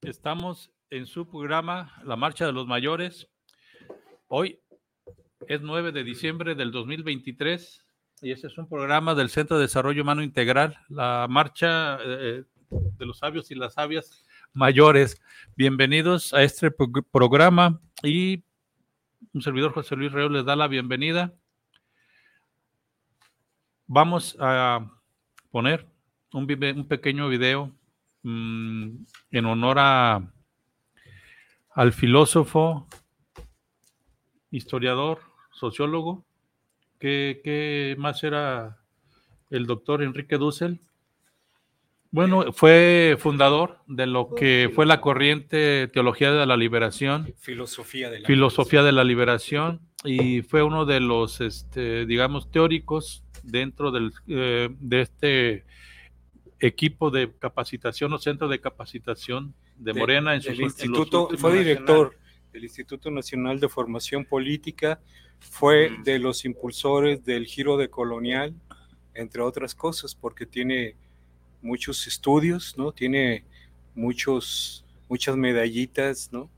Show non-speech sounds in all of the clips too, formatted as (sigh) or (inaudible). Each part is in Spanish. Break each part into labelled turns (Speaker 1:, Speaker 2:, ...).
Speaker 1: Estamos en su programa La Marcha de los Mayores. Hoy es 9 de diciembre del 2023 y este es un programa del Centro de Desarrollo Humano Integral, la Marcha eh, de los Sabios y las Sabias Mayores. Bienvenidos a este pro- programa y un servidor José Luis Reo les da la bienvenida. Vamos a poner un pequeño video mm, en honor a, al filósofo, historiador, sociólogo, que, que más era el doctor Enrique Dussel. Bueno, fue fundador de lo que fue la corriente Teología de la Liberación,
Speaker 2: Filosofía de la
Speaker 1: Filosofía de la Liberación, y fue uno de los, este, digamos, teóricos dentro del, eh, de este equipo de capacitación o centro de capacitación de
Speaker 2: De-
Speaker 1: Morena en los
Speaker 2: instituto, fue director del Instituto Nacional de Formación Política, fue
Speaker 1: Mm.
Speaker 2: de los impulsores del giro de colonial, entre otras cosas, porque tiene muchos estudios, ¿no? Tiene muchos, muchas medallitas, ¿no?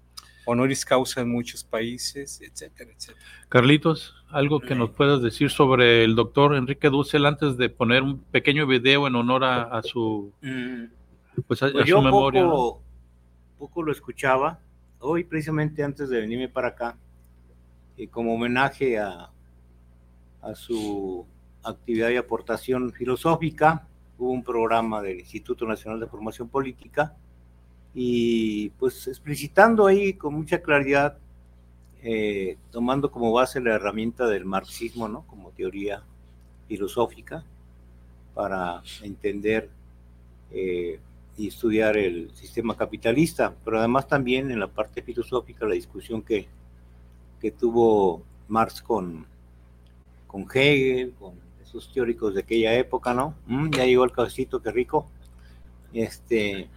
Speaker 2: Honoris causa en muchos países, etcétera, etcétera.
Speaker 1: Carlitos, algo que nos puedas decir sobre el doctor Enrique Dussel antes de poner un pequeño video en honor a, a su,
Speaker 3: Mm,
Speaker 1: pues a, a
Speaker 3: Pues
Speaker 1: su
Speaker 3: yo
Speaker 1: memoria. ¿no?
Speaker 3: poco, poco lo escuchaba, hoy precisamente antes de venirme para acá, y como homenaje a, a su actividad y aportación filosófica, hubo un programa del Instituto Nacional de Formación Política, y pues explicitando ahí con mucha claridad, eh, tomando como base la herramienta del marxismo, ¿no? Como teoría filosófica, para entender eh, y estudiar el sistema capitalista, pero además también en la parte filosófica la discusión que, que tuvo Marx con, con Hegel, con esos teóricos de aquella época, ¿no? Mm, ya llegó el cafecito, qué rico. Este,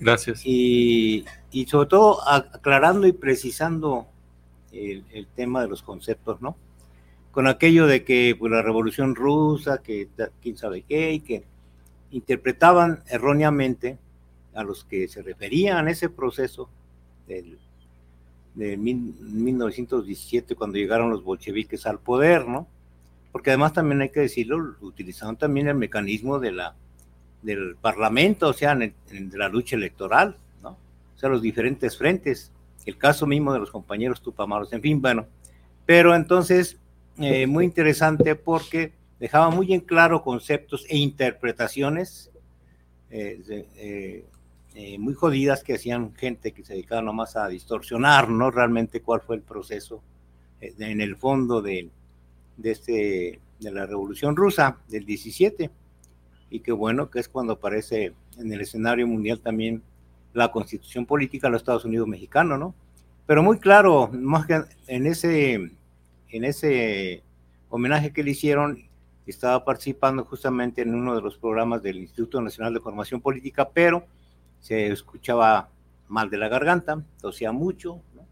Speaker 1: Gracias.
Speaker 3: y, y sobre todo aclarando y precisando el, tema de los conceptos, ¿no? Con aquello de que pues, la revolución rusa, que quién sabe qué, y que interpretaban erróneamente a los que se referían a ese proceso del, de mil- 1917 cuando llegaron los bolcheviques al poder, ¿no? Porque además también hay que decirlo, utilizaron también el mecanismo de la, del parlamento, o sea, en, en la lucha electoral, ¿no? O sea, los diferentes frentes, el caso mismo de los compañeros Tupamaros, en fin, bueno. Pero entonces, eh, muy interesante porque dejaba muy en claro conceptos e interpretaciones eh, eh, muy jodidas que hacían gente que se dedicaba nomás a distorsionar, ¿no? Realmente cuál fue el proceso en el fondo de, de, este, de la Revolución Rusa del 17 y que bueno, que es cuando aparece en el escenario mundial también la constitución política de los Estados Unidos mexicanos, ¿no? Pero muy claro, más que en ese, en ese homenaje que le hicieron, estaba participando justamente en uno de los programas del Instituto Nacional de Formación Política, pero se escuchaba mal de la garganta, tosía mucho, ¿no?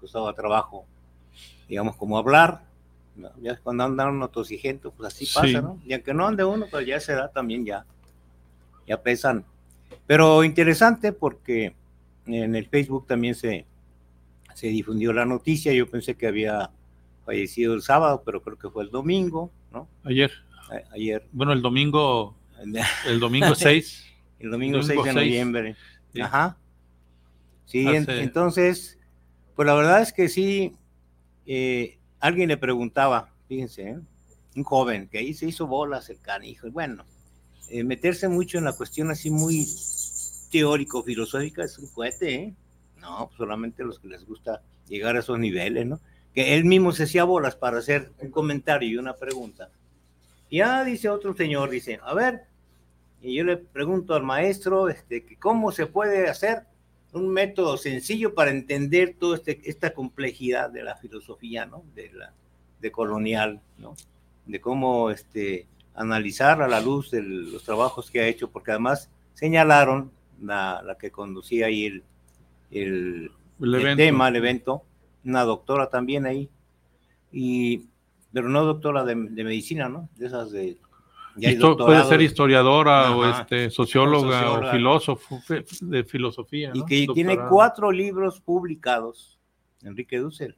Speaker 3: costaba trabajo, digamos, como hablar. Ya cuando anda uno tosigento, pues así pasa,
Speaker 1: Sí.
Speaker 3: ¿no? Y aunque no ande uno, pues ya a esa edad también ya, ya pesan. Pero interesante porque en el Facebook también se, se difundió la noticia, yo pensé que había fallecido el sábado, pero creo que fue el domingo, ¿no?
Speaker 1: Ayer,
Speaker 3: A- Ayer,
Speaker 1: bueno, el domingo, (laughs) el domingo 6.
Speaker 3: el domingo,
Speaker 1: Domingo
Speaker 3: 6 de
Speaker 1: 6.
Speaker 3: noviembre.
Speaker 1: Sí.
Speaker 3: Ajá. Sí, en- entonces, pues la verdad es que sí, eh, alguien le preguntaba, fíjense, ¿eh? un joven que ahí se hizo bolas el canijo, bueno, eh, meterse mucho en la cuestión así muy teórico-filosófica es un cohete, ¿eh? No, pues solamente los que les gusta llegar a esos niveles, ¿no? Que él mismo se hacía bolas para hacer un comentario y una pregunta. Ya dice otro señor, dice, a ver, Y yo le pregunto al maestro este, que cómo se puede hacer un método sencillo para entender toda este, esta complejidad de la filosofía, ¿no? De, la, de colonial, ¿no? De cómo este, analizar a la luz de los trabajos que ha hecho, porque además señalaron la, la que conducía ahí el, el, el, tema, el evento, una doctora también ahí, y, pero no doctora de, de medicina, ¿no? De esas de
Speaker 1: puede ser historiadora o este, socióloga o, filósofo de filosofía.
Speaker 3: Y que tiene cuatro libros publicados, Enrique Dussel,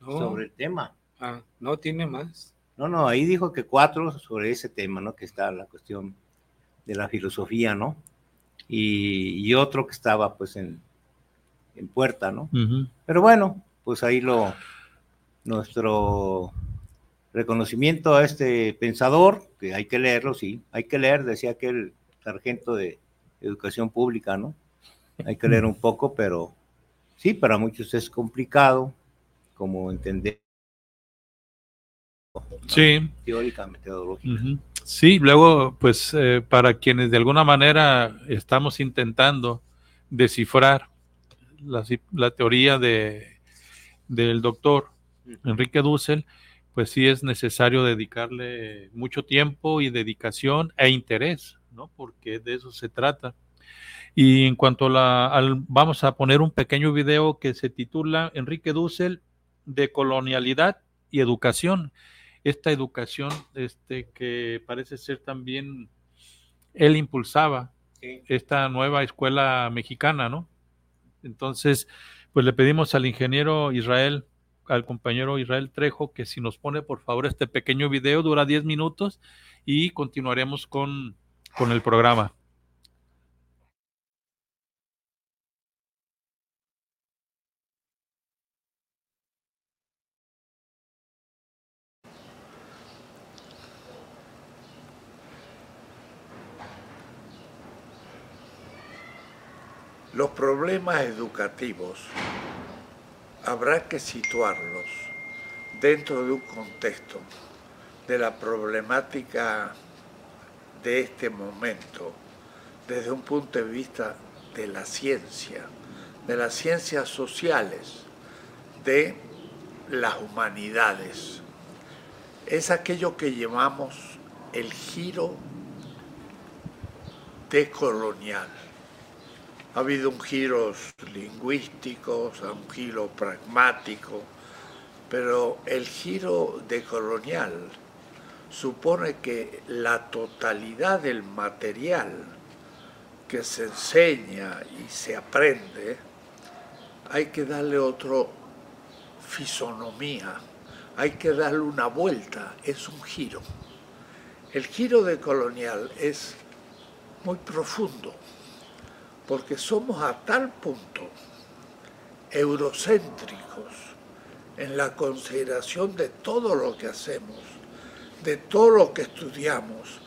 Speaker 3: sobre el tema.
Speaker 2: Ah, no tiene más.
Speaker 3: No, no, ahí dijo que cuatro sobre ese tema, ¿no? Que está la cuestión de la filosofía, ¿no? Y, otro que estaba pues en, en puerta, ¿no? Pero bueno, pues ahí lo, nuestro reconocimiento a este pensador, que hay que leerlo, sí, hay que leer, decía aquel sargento de educación pública, ¿no? Hay que leer un poco, pero sí, para muchos es complicado como entender.
Speaker 1: Sí.
Speaker 3: Teórica, metodológica.
Speaker 1: Sí, luego, pues eh, para quienes de alguna manera estamos intentando descifrar la, la teoría de, del doctor Enrique Dussel, pues sí es necesario dedicarle mucho tiempo y dedicación e interés, ¿no? Porque de eso se trata. Y en cuanto a la, al, vamos a poner un pequeño video que se titula Enrique Dussel de colonialidad y educación. Esta educación este, que parece ser también, él impulsaba esta nueva escuela mexicana, ¿no? Entonces, pues le pedimos al ingeniero Israel al compañero Israel Trejo que si nos pone por favor este pequeño video, dura 10 minutos y continuaremos con, con el programa.
Speaker 4: Los problemas educativos habrá que situarlos dentro de un contexto de la problemática de este momento desde un punto de vista de la ciencia, de las ciencias sociales, de las humanidades. Es aquello que llamamos el giro decolonial ha habido un giro lingüístico, un giro pragmático, pero el giro decolonial supone que la totalidad del material que se enseña y se aprende, hay que darle otra fisonomía, hay que darle una vuelta, es un giro. El giro decolonial es muy profundo porque somos a tal punto eurocéntricos en la consideración de todo lo que hacemos, de todo lo que estudiamos,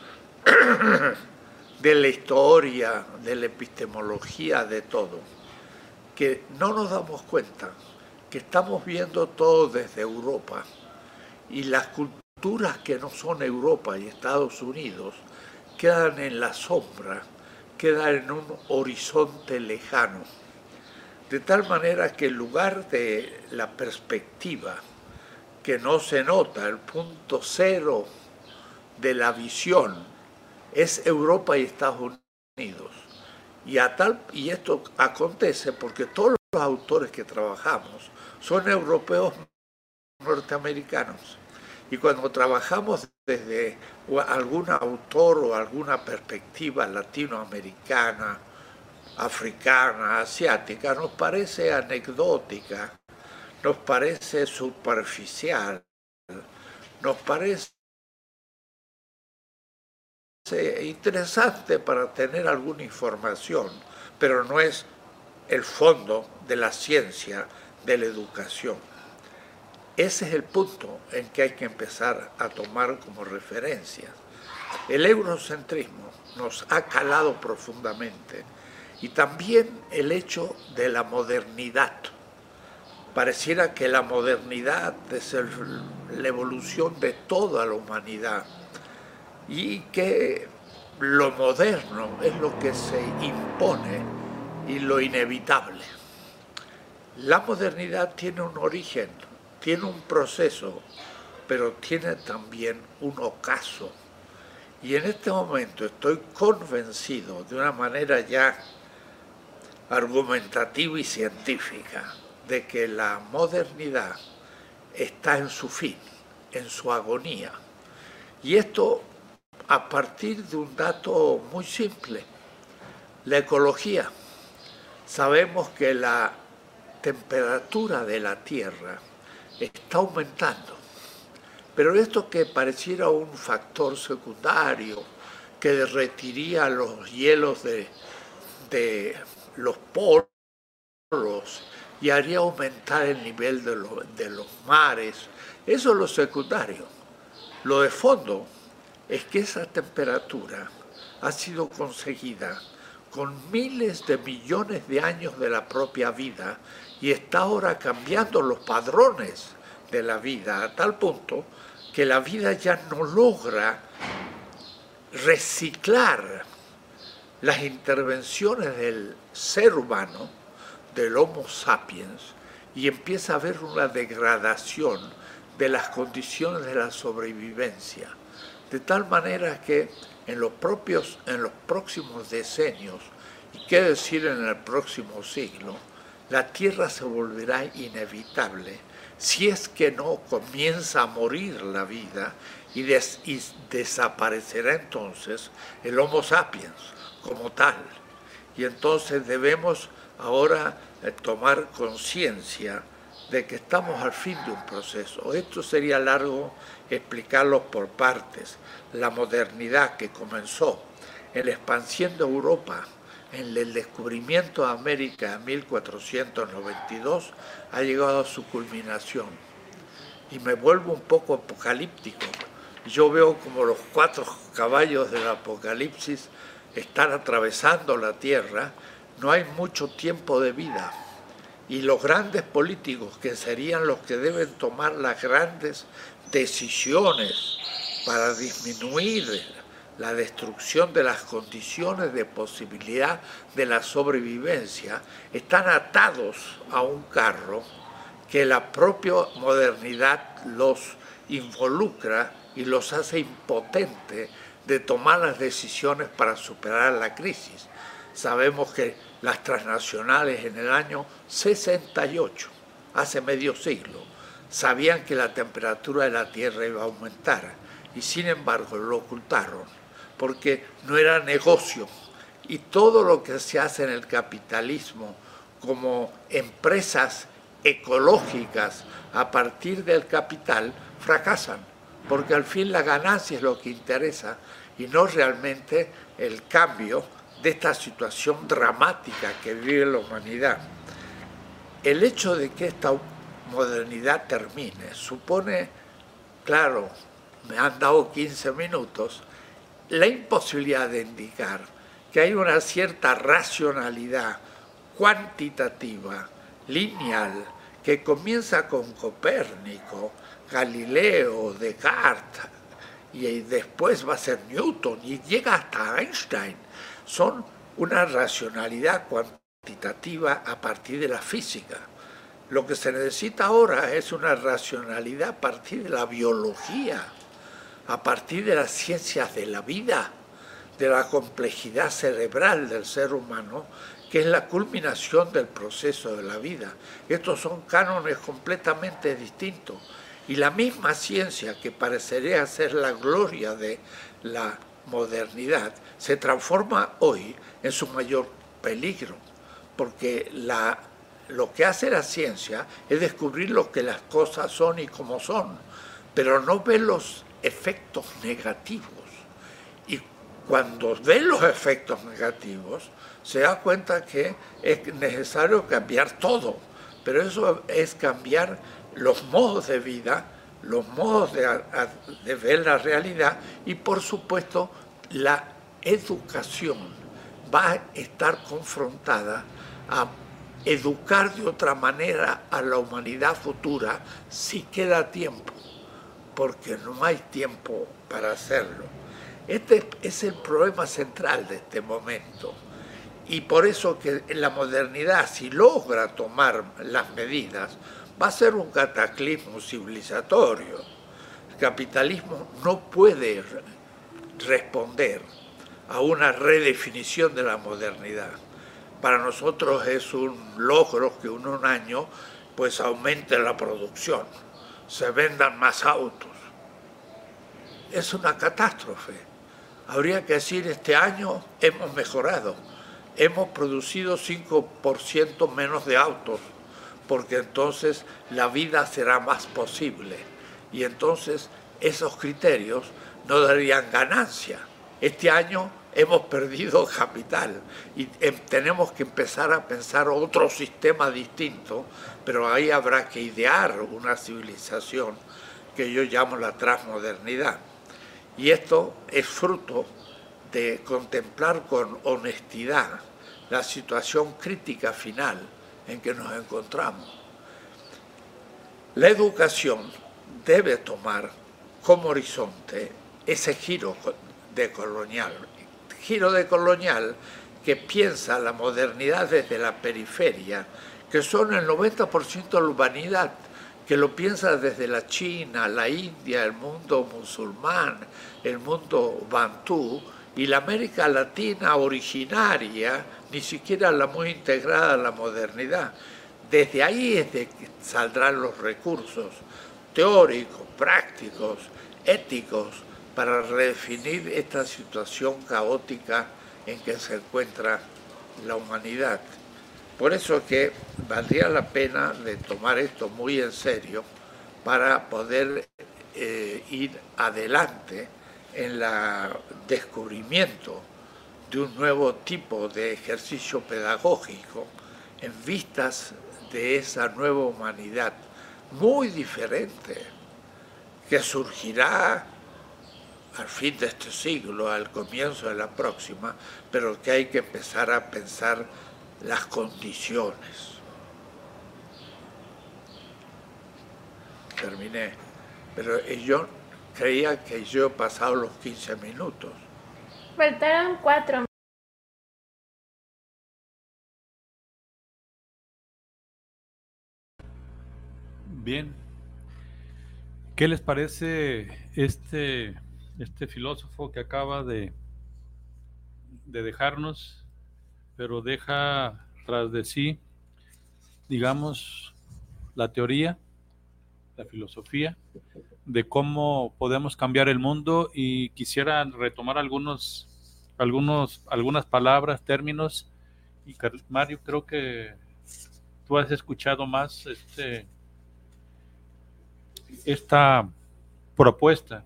Speaker 4: (clears throat) de la historia, de la epistemología, de todo, que no nos damos cuenta que estamos viendo todo desde Europa y las culturas que no son Europa y Estados Unidos quedan en la sombra queda en un horizonte lejano, de tal manera que en lugar de la perspectiva que no se nota, el punto cero de la visión, es Europa y Estados Unidos. Y, a tal, y esto acontece porque todos los autores que trabajamos son europeos norteamericanos. Y cuando trabajamos desde algún autor o alguna perspectiva latinoamericana, africana, asiática, nos parece anecdótica, nos parece superficial, nos parece interesante para tener alguna información, pero no es el fondo de la ciencia de la educación. Ese es el punto en que hay que empezar a tomar como referencia. El eurocentrismo nos ha calado profundamente y también el hecho de la modernidad. Pareciera que la modernidad es la evolución de toda la humanidad y que lo moderno es lo que se impone y lo inevitable. La modernidad tiene un origen, tiene un proceso, pero tiene también un ocaso. Y en este momento estoy convencido de una manera ya argumentativa y científica de que la modernidad está en su fin, en su agonía. Y esto a partir de un dato muy simple, la ecología. Sabemos que la temperatura de la Tierra está aumentando, pero esto que pareciera un factor secundario que derretiría los hielos de, de los polos y haría aumentar el nivel de, de los mares, eso es lo secundario. Lo de fondo es que esa temperatura ha sido conseguida con miles de millones de años de la propia vida y está ahora cambiando los padrones de la vida a tal punto que la vida ya no logra reciclar las intervenciones del ser humano, del Homo sapiens, y empieza a haber una degradación de las condiciones de la sobrevivencia. De tal manera que en los, propios, en los próximos decenios, y qué decir en el próximo siglo, la Tierra se volverá inevitable si es que no comienza a morir la vida y, desaparecerá entonces el Homo sapiens como tal. Y entonces debemos ahora eh, tomar conciencia de que estamos al fin de un proceso. Esto sería largo explicarlo por partes. La modernidad que comenzó en la expansión de Europa, en el descubrimiento de América en 1492, ha llegado a su culminación. Y me vuelvo un poco apocalíptico. Yo veo como los cuatro caballos del apocalipsis están atravesando la tierra, no hay mucho tiempo de vida y los grandes políticos, que serían los que deben tomar las grandes decisiones para disminuir la destrucción de las condiciones de posibilidad de la sobrevivencia, están atados a un carro que la propia modernidad los involucra y los hace impotentes de tomar las decisiones para superar la crisis. Sabemos que las transnacionales en el año 68, hace medio siglo, sabían que la temperatura de la Tierra iba a aumentar y sin embargo lo ocultaron porque no era negocio y todo lo que se hace en el capitalismo como empresas ecológicas a partir del capital fracasan porque al fin la ganancia es lo que interesa y no realmente el cambio de esta situación dramática que vive la humanidad. El hecho de que esta modernidad termine supone, claro, me han dado 15 minutos, la imposibilidad de indicar que hay una cierta racionalidad cuantitativa, lineal, que comienza con Copérnico, Galileo, Descartes, y después va a ser Newton, y llega hasta Einstein son una racionalidad cuantitativa a partir de la física. Lo que se necesita ahora es una racionalidad a partir de la biología, a partir de las ciencias de la vida, de la complejidad cerebral del ser humano, que es la culminación del proceso de la vida. Estos son cánones completamente distintos. Y la misma ciencia que parecería ser la gloria de la modernidad se transforma hoy en su mayor peligro, porque lo que hace la ciencia es descubrir lo que las cosas son y cómo son, pero no ve los efectos negativos. Y cuando ve los efectos negativos, se da cuenta que es necesario cambiar todo, pero eso es cambiar los modos de vida, los modos de, de ver la realidad y por supuesto la educación. Va a estar confrontada a educar de otra manera a la humanidad futura si queda tiempo, porque no hay tiempo para hacerlo. Este es el problema central de este momento. Y por eso que la modernidad, si logra tomar las medidas, va a ser un cataclismo civilizatorio. El capitalismo no puede responder a una redefinición de la modernidad. Para nosotros es un logro que en un año pues aumente la producción, se vendan más autos. Es una catástrofe. Habría que decir, este año hemos mejorado, hemos producido 5% menos de autos, porque entonces la vida será más posible. Y entonces esos criterios no darían ganancia. Este año hemos perdido (laughs) capital y em, tenemos que empezar a pensar otro sistema distinto, pero ahí habrá que idear una civilización que yo llamo la transmodernidad. Y esto es fruto de contemplar con honestidad la situación crítica final en que nos encontramos. La educación debe tomar como horizonte ese giro de colonial, giro de colonial que piensa la modernidad desde la periferia, que son el 90% de la humanidad, que lo piensa desde la China, la India, el mundo musulmán, el mundo bantú, y la América Latina originaria, ni siquiera la muy integrada a la modernidad. Desde ahí es de que saldrán los recursos teóricos, prácticos, éticos, para redefinir esta situación caótica en que se encuentra la humanidad. Por eso que valdría la pena de tomar esto muy en serio para poder eh, ir adelante en el descubrimiento de un nuevo tipo de ejercicio pedagógico en vistas de esa nueva humanidad muy diferente que surgirá al fin de este siglo, al comienzo de la próxima, pero que hay que empezar a pensar las condiciones. Terminé, pero yo creía que yo he pasado los 15 minutos.
Speaker 5: Faltaron cuatro.
Speaker 1: Bien. ¿Qué les parece este este filósofo que acaba de, de dejarnos, pero deja tras de sí, digamos, la teoría, la filosofía de cómo podemos cambiar el mundo y quisiera retomar algunos, algunos, algunas palabras, términos. Y Mario, creo que tú has escuchado más este, esta propuesta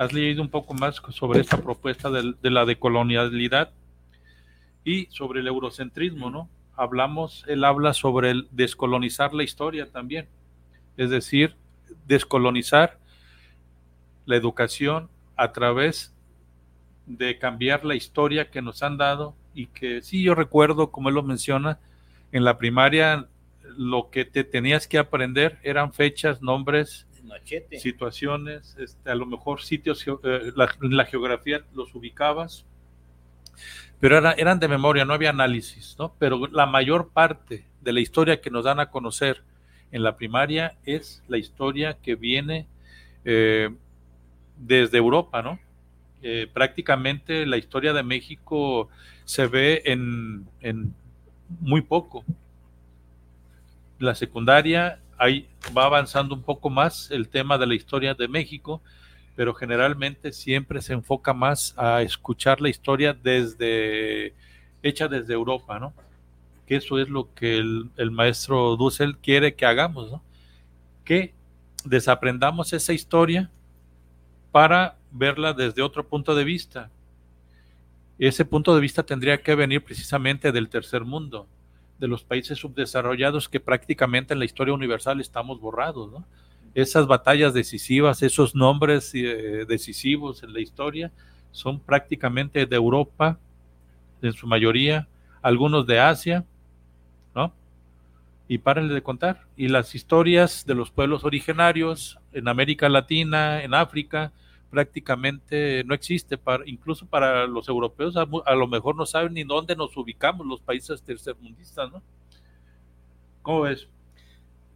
Speaker 1: has leído un poco más sobre esta propuesta de, la decolonialidad y sobre el eurocentrismo, ¿no? Hablamos, él habla sobre el descolonizar la historia también, es decir, descolonizar la educación a través de cambiar la historia que nos han dado y que sí yo recuerdo, como él lo menciona, en la primaria lo que te tenías que aprender eran fechas, nombres, situaciones, este, a lo mejor sitios, eh, la, la, geografía los ubicabas, pero eran de memoria, no había análisis, ¿no? Pero la mayor parte de la historia que nos dan a conocer en la primaria es la historia que viene eh, desde Europa, ¿no? Eh, prácticamente la historia de México se ve en, en muy poco. La secundaria ahí va avanzando un poco más el tema de la historia de México, pero generalmente siempre se enfoca más a escuchar la historia desde hecha desde Europa, ¿no? Que eso es lo que el, maestro Dussel quiere que hagamos, ¿no? Que desaprendamos esa historia para verla desde otro punto de vista. Ese punto de vista tendría que venir precisamente del tercer mundo, de los países subdesarrollados que prácticamente en la historia universal estamos borrados, ¿no? Esas batallas decisivas, esos nombres eh, decisivos en la historia son prácticamente de Europa, en su mayoría, algunos de Asia, ¿no? Y párenle de contar. Y las historias de los pueblos originarios en América Latina, en África, prácticamente no existe, para, incluso para los europeos a, lo mejor no saben ni dónde nos ubicamos los países tercermundistas, ¿no? ¿Cómo ves?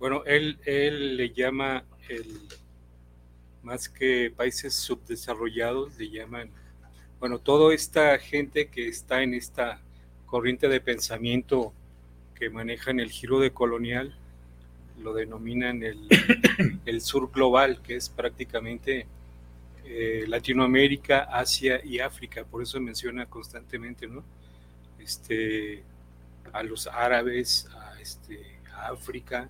Speaker 2: Bueno, él, él le llama el, más que países subdesarrollados, le llaman, bueno, toda esta gente que está en esta corriente de pensamiento que manejan el giro de colonial, lo denominan el, (coughs) el sur global, que es prácticamente eh, Latinoamérica, Asia y África, por eso menciona constantemente, ¿no? Este, a los árabes, a, este, a África.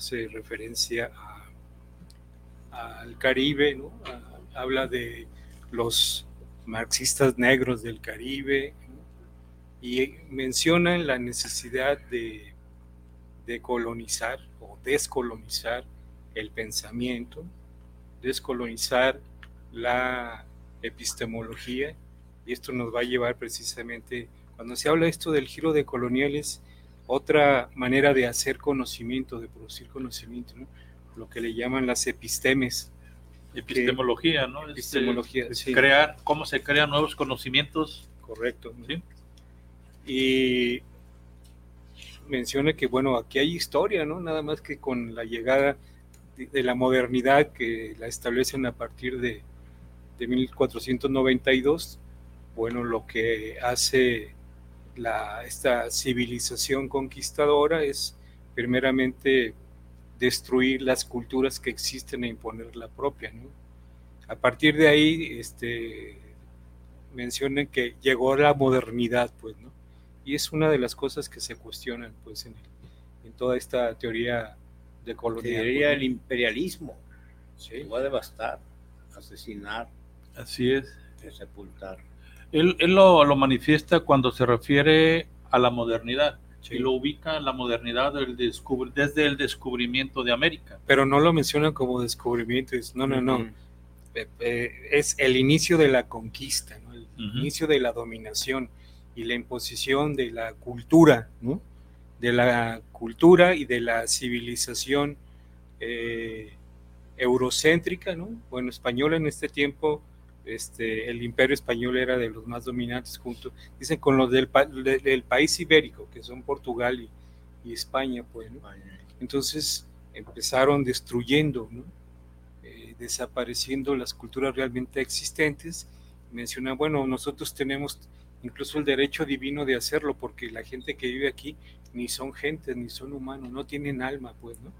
Speaker 2: Hace referencia al Caribe, ¿no? habla de los marxistas negros del Caribe y mencionan la necesidad de, de colonizar o descolonizar el pensamiento, descolonizar la epistemología y esto nos va a llevar precisamente, cuando se habla esto del giro de coloniales, otra manera de hacer conocimiento, de producir conocimiento, ¿no? lo que le llaman las epistemes.
Speaker 1: Epistemología, ¿no?
Speaker 2: Epistemología,
Speaker 1: es,
Speaker 2: sí.
Speaker 1: Crear, cómo se crean nuevos conocimientos.
Speaker 2: Correcto.
Speaker 1: ¿sí?
Speaker 2: Y menciona que, bueno, aquí hay historia, ¿no? Nada más que con la llegada de, de la modernidad que la establecen a partir de, de 1492, bueno, lo que hace la, esta civilización conquistadora es primeramente destruir las culturas que existen e imponer la propia. ¿no? A partir de ahí, este, mencionan que llegó la modernidad, pues, ¿no? Y es una de las cosas que se cuestionan, pues, en, el, en toda esta teoría de colonial.
Speaker 3: Teoría
Speaker 2: pues,
Speaker 3: del imperialismo.
Speaker 2: Sí.
Speaker 3: Va a devastar, asesinar,
Speaker 1: Así es.
Speaker 3: sepultar.
Speaker 1: Él, él lo, lo, manifiesta cuando se refiere a la modernidad.
Speaker 2: Sí.
Speaker 1: Y lo ubica en la modernidad del desde el descubrimiento de América.
Speaker 2: Pero no lo mencionan como descubrimiento, es, no, no, no. Uh -huh. eh, eh, es el inicio de la conquista, ¿no? el uh -huh. inicio de la dominación y la imposición de la cultura, ¿no? de la cultura y de la civilización eh, eurocéntrica, ¿no? bueno, española en este tiempo, este, el imperio español era de los más dominantes junto, dicen con los del, del, del país ibérico, que son Portugal y, y España, pues, ¿no? Entonces empezaron destruyendo, ¿no? eh, desapareciendo las culturas realmente existentes. Mencionan, bueno, nosotros tenemos incluso el derecho divino de hacerlo, porque la gente que vive aquí ni son gentes, ni son humanos, no tienen alma, pues, ¿no?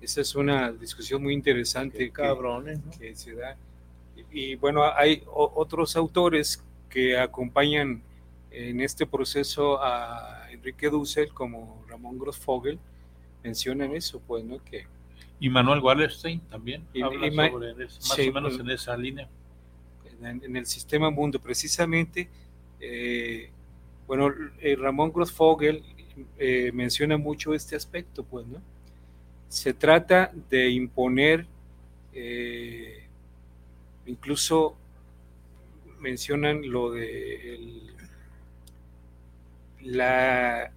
Speaker 2: Esa es una discusión muy interesante
Speaker 3: Qué cabrones, ¿no?
Speaker 2: que se da y bueno, hay otros autores que acompañan en este proceso a Enrique Dussel, como Ramón Grossfogel, mencionan eso, pues, ¿no? Que,
Speaker 1: y Manuel Wallerstein también
Speaker 2: y,
Speaker 1: habla
Speaker 2: y,
Speaker 1: sobre eso, más
Speaker 2: sí,
Speaker 1: o menos
Speaker 2: pues,
Speaker 1: en esa línea.
Speaker 2: En, en el sistema mundo, precisamente, eh, bueno, eh, Ramón Grossfogel eh, menciona mucho este aspecto, pues, ¿no? Se trata de imponer eh, incluso mencionan lo de el, la,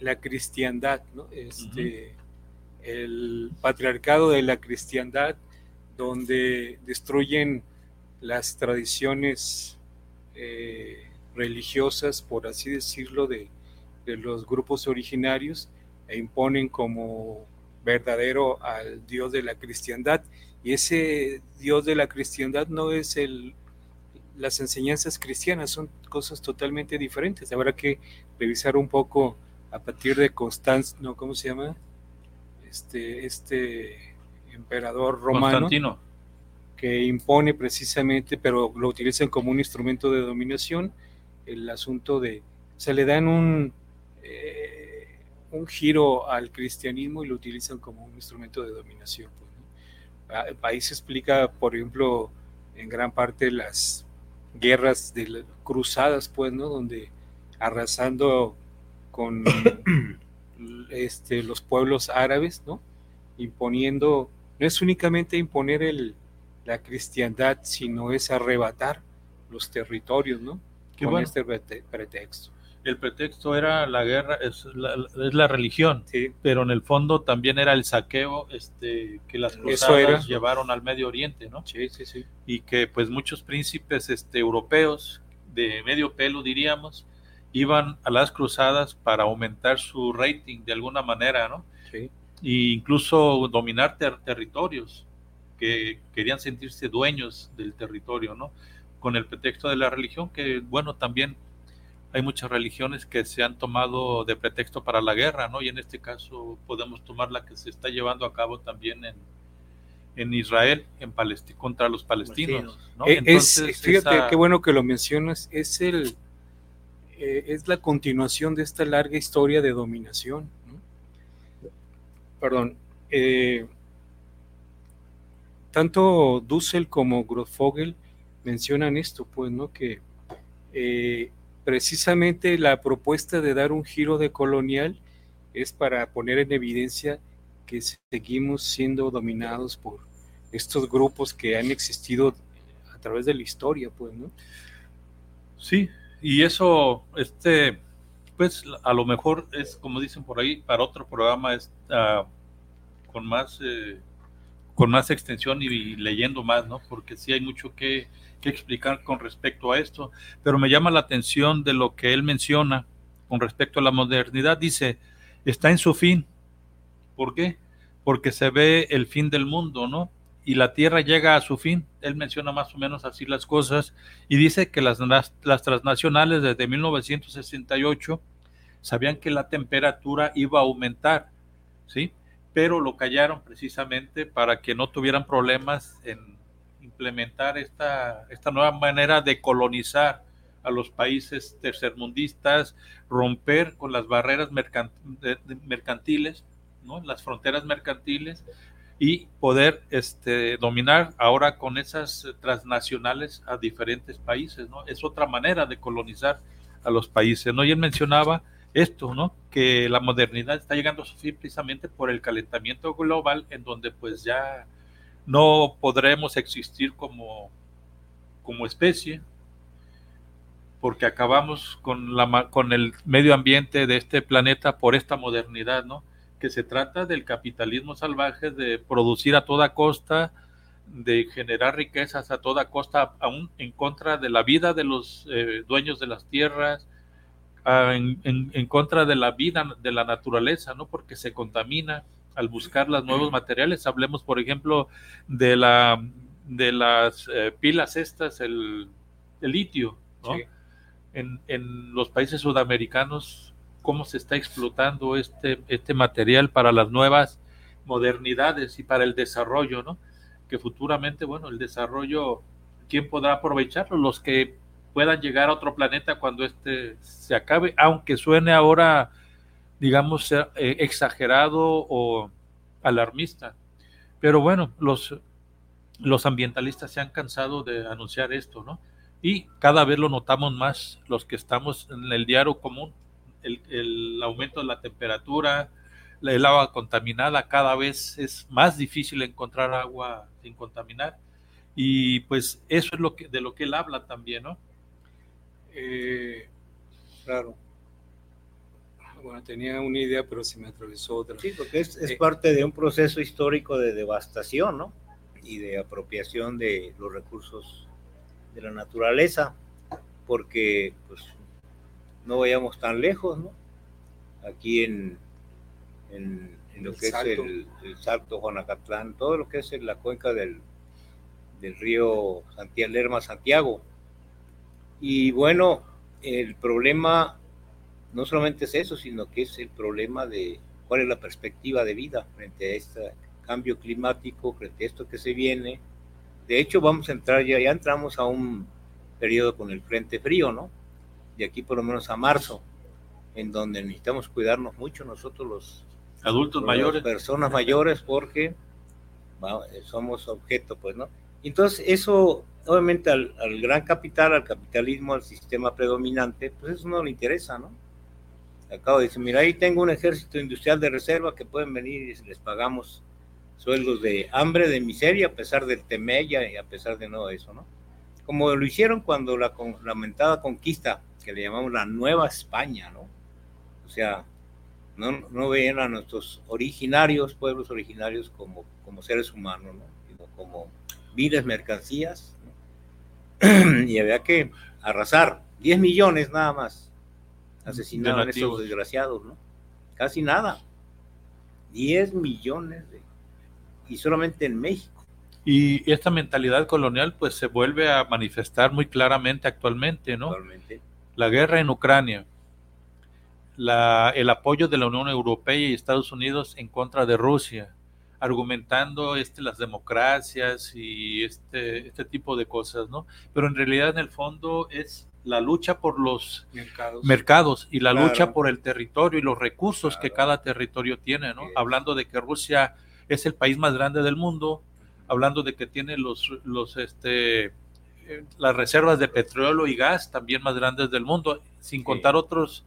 Speaker 2: la cristiandad, ¿no? Este, el patriarcado de la cristiandad, donde destruyen las tradiciones eh, religiosas, por así decirlo, de, de, los grupos originarios e imponen como verdadero al Dios de la cristiandad y ese Dios de la cristiandad no es el, las enseñanzas cristianas, son cosas totalmente diferentes. Habrá que revisar un poco a partir de Constanz, ¿no? ¿Cómo se llama? Este, este emperador romano.
Speaker 1: Constantino.
Speaker 2: Que impone precisamente, pero lo utilizan como un instrumento de dominación, el asunto de, se le dan un, eh, un giro al cristianismo y lo utilizan como un instrumento de dominación. El país explica, por ejemplo, en gran parte las guerras de las cruzadas, pues, ¿no? Donde arrasando con (coughs) este, los pueblos árabes, ¿no? Imponiendo, no es únicamente imponer el, la cristiandad, sino es arrebatar los territorios, ¿no?
Speaker 1: Qué
Speaker 2: con
Speaker 1: bueno.
Speaker 2: este pretexto.
Speaker 1: El pretexto era la guerra, es la, es la religión, pero en el fondo también era el saqueo este, que las cruzadas llevaron al Medio Oriente, ¿no?
Speaker 2: Sí, sí, sí.
Speaker 1: Y que pues muchos príncipes este, europeos de medio pelo, diríamos, iban a las cruzadas para aumentar su rating de alguna manera, ¿no?
Speaker 2: Sí.
Speaker 1: E incluso dominar territorios que querían sentirse dueños del territorio, ¿no? Con el pretexto de la religión, que bueno, también hay muchas religiones que se han tomado de pretexto para la guerra, ¿no? Y en este caso podemos tomar la que se está llevando a cabo también en, en Israel, en Palestina, contra los palestinos. ¿no?
Speaker 2: Eh, Entonces, fíjate qué bueno que lo mencionas, es el eh, es la continuación de esta larga historia de dominación. Perdón. Eh, tanto Dussel como Grotfogel mencionan esto, pues, ¿no? Que precisamente la propuesta de dar un giro de colonial es para poner en evidencia que seguimos siendo dominados por estos grupos que han existido a través de la historia, pues, ¿no?
Speaker 1: Sí, y eso, este, pues a lo mejor es, como dicen por ahí, para otro programa es uh, con más eh, con más extensión y, leyendo más, ¿no? Porque sí hay mucho que, explicar con respecto a esto, pero me llama la atención de lo que él menciona con respecto a la modernidad. Dice, está en su fin. ¿Por qué? Porque se ve el fin del mundo, ¿no? Y la Tierra llega a su fin. Él menciona más o menos así las cosas y dice que las transnacionales desde 1968 sabían que la temperatura iba a aumentar, ¿sí? Pero lo callaron precisamente para que no tuvieran problemas en implementar esta, esta nueva manera de colonizar a los países tercermundistas, romper con las barreras mercantiles, ¿no? las fronteras mercantiles y poder este, dominar ahora con esas transnacionales a diferentes países. ¿no? Es otra manera de colonizar a los países. ¿no? Él mencionaba esto, ¿no? Que la modernidad está llegando a su fin precisamente por el calentamiento global, en donde pues ya no podremos existir como, como especie, porque acabamos con, la, con el medio ambiente de este planeta por esta modernidad, ¿no? Que se trata del capitalismo salvaje, de producir a toda costa, de generar riquezas a toda costa, aún en contra de la vida de los eh, dueños de las tierras, en, contra de la vida, de la naturaleza, ¿no? Porque se contamina al buscar los nuevos materiales. Hablemos, por ejemplo, de, la, de las eh, pilas estas, el, litio, ¿no? En, en, los países sudamericanos, cómo se está explotando este, este material para las nuevas modernidades y para el desarrollo, ¿no? Que futuramente, bueno, el desarrollo, ¿quién podrá aprovecharlo? Los que puedan llegar a otro planeta cuando este se acabe, aunque suene ahora, digamos, eh, exagerado o alarmista. Pero bueno, los, los ambientalistas se han cansado de anunciar esto, ¿no? Y cada vez lo notamos más los que estamos en el diario común, el, el aumento de la temperatura, el agua contaminada, cada vez es más difícil encontrar agua sin contaminar. Y pues eso es lo que, de lo que él habla también, ¿no?
Speaker 2: Eh, claro. Bueno, tenía una idea, pero se me atravesó otra.
Speaker 3: Sí, porque es, es eh, parte de un proceso histórico de devastación, ¿no? Y de apropiación de los recursos de la naturaleza, porque, pues, no vayamos tan lejos, ¿no? Aquí en, en, lo que es el, el, Salto Juanacatlán, todo lo que es en la cuenca del, del río Santiago, Lerma Santiago, y bueno, el problema no solamente es eso, sino que es el problema de cuál es la perspectiva de vida frente a este cambio climático, frente a esto que se viene. De hecho, vamos a entrar ya, ya entramos a un periodo con el frente frío, ¿no? De aquí por lo menos a marzo, en donde necesitamos cuidarnos mucho nosotros los
Speaker 1: adultos mayores,
Speaker 3: personas mayores, porque somos objeto, pues, ¿no? Entonces, eso obviamente al, gran capital, al capitalismo, al sistema predominante, pues eso no le interesa, ¿no? Acabo de decir, mira, ahí tengo un ejército industrial de reserva que pueden venir y les pagamos sueldos de hambre, de miseria, a pesar del Temella y a pesar de no eso, ¿no? Como lo hicieron cuando la lamentada conquista que le llamamos la Nueva España, ¿no? O sea, no, no veían a nuestros originarios, pueblos originarios, como, como seres humanos, ¿no? Sino como viles mercancías, ¿no? (clears throat) y había que arrasar 10 millones nada más asesinaron a esos desgraciados, ¿no? Casi nada. 10 millones de, y solamente en México.
Speaker 1: Y esta mentalidad colonial pues se vuelve a manifestar muy claramente actualmente, ¿no?
Speaker 3: Actualmente.
Speaker 1: La guerra en Ucrania, la, el apoyo de la Unión Europea y Estados Unidos en contra de Rusia, argumentando este, las democracias y este, este tipo de cosas, ¿no? Pero en realidad en el fondo es la lucha por los
Speaker 2: Mercados.
Speaker 1: mercados y la
Speaker 3: Claro.
Speaker 1: lucha por el territorio y los recursos que cada territorio tiene, ¿no? Hablando de que Rusia es el país más grande del mundo, hablando de que tiene los, los este, eh, las reservas de petróleo y gas también más grandes del mundo, sin contar otros,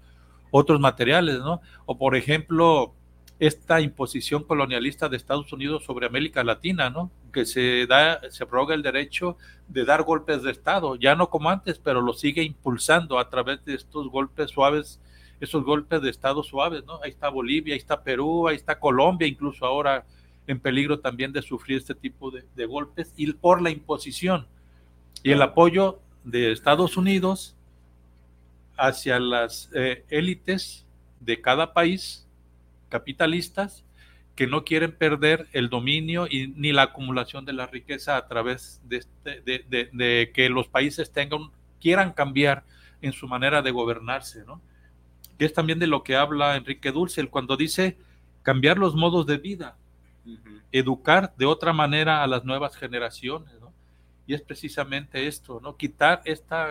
Speaker 1: otros materiales, ¿no? O por ejemplo, esta imposición colonialista de Estados Unidos sobre América Latina, ¿no? Que se da, se abroga el derecho de dar golpes de Estado, ya no como antes, pero lo sigue impulsando a través de estos golpes suaves, esos golpes de Estado suaves, ¿no? Ahí está Bolivia, ahí está Perú, ahí está Colombia, incluso ahora en peligro también de sufrir este tipo de, golpes y por la imposición y el apoyo de Estados Unidos hacia las eh, élites de cada país capitalistas que no quieren perder el dominio y ni la acumulación de la riqueza a través de, este- de- de- de que los países tengan quieran cambiar en su manera de gobernarse, ¿no? Que es también de lo que habla Enrique Dulce cuando dice cambiar los modos de vida, educar de otra manera a las nuevas generaciones, ¿no? Y es precisamente esto, ¿no? Quitar esta,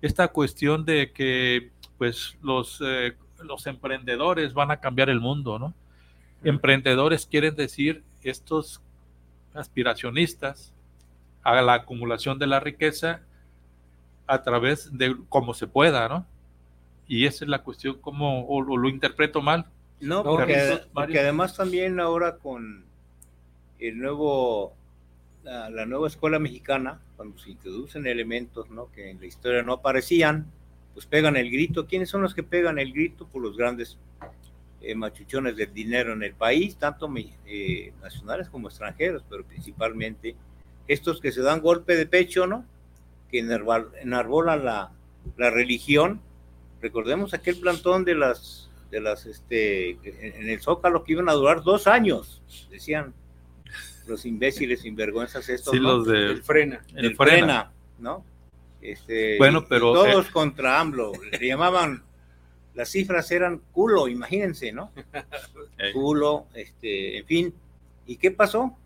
Speaker 1: esta cuestión de que, pues, los, eh, los emprendedores van a cambiar el mundo, ¿no? Emprendedores quieren decir estos aspiracionistas a la acumulación de la riqueza a través de como se pueda, ¿no? Y esa es la cuestión, como, o, o lo interpreto mal,
Speaker 3: No, porque, además también ahora con el nuevo, la, la nueva escuela mexicana, cuando se introducen elementos ¿no? que en la historia no aparecían, pues pegan el grito. ¿Quiénes son los que pegan el grito? Por los grandes eh, machuchones del dinero en el país, tanto me- eh, nacionales como extranjeros, pero principalmente estos que se dan golpe de pecho, ¿no? Que enarbolan la, la religión. Recordemos aquel plantón de las de las este en el Zócalo que iban a durar dos años, decían los imbéciles sinvergüenzas estos,
Speaker 1: sí,
Speaker 3: ¿no?
Speaker 1: los de
Speaker 2: El frena.
Speaker 1: el. Frena,
Speaker 3: ¿no? Este,
Speaker 1: Bueno, pero,
Speaker 3: todos contra AMLO, le llamaban, las cifras eran culo, imagínense, ¿no? (laughs)
Speaker 1: Eh.
Speaker 3: Culo, este, en fin. ¿Y qué pasó?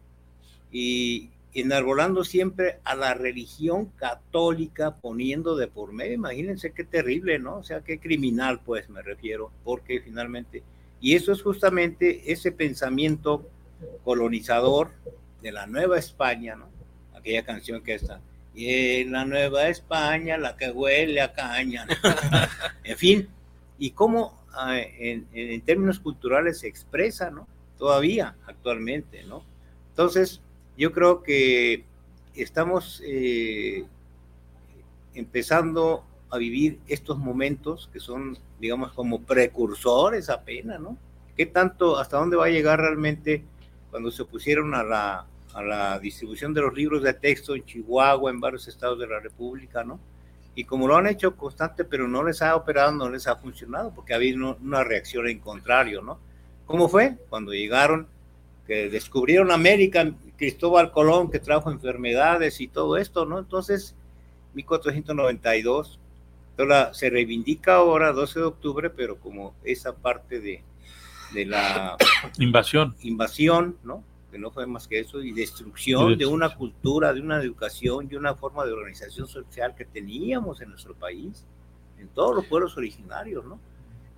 Speaker 3: Y enarbolando siempre a la religión católica, poniendo de por medio, imagínense qué terrible, ¿no? O sea, qué criminal, pues me refiero, porque finalmente, y eso es justamente ese pensamiento colonizador de la Nueva España, ¿no? Aquella canción que está, y la Nueva España, la que huele a caña, (laughs) en fin, y cómo ah, en, en términos culturales se expresa, ¿no? Todavía, actualmente, ¿no? Entonces, yo creo que estamos eh, empezando a vivir estos momentos que son, digamos, como precursores apenas, ¿no? ¿Qué tanto, hasta dónde va a llegar realmente cuando se pusieron a la, a la distribución de los libros de texto en Chihuahua, en varios estados de la República, ¿no? Y como lo han hecho constante, pero no les ha operado, no les ha funcionado, porque ha habido una reacción en contrario, ¿no? ¿Cómo fue? Cuando llegaron, que descubrieron América, Cristóbal Colón, que trajo enfermedades y todo esto, ¿no? Entonces, 1492, entonces se reivindica ahora, 12 de octubre, pero como esa parte de, de la
Speaker 1: invasión.
Speaker 3: invasión, ¿no? Que no fue más que eso, y destrucción de una cultura, de una educación y una forma de organización social que teníamos en nuestro país, en todos los pueblos originarios, ¿no?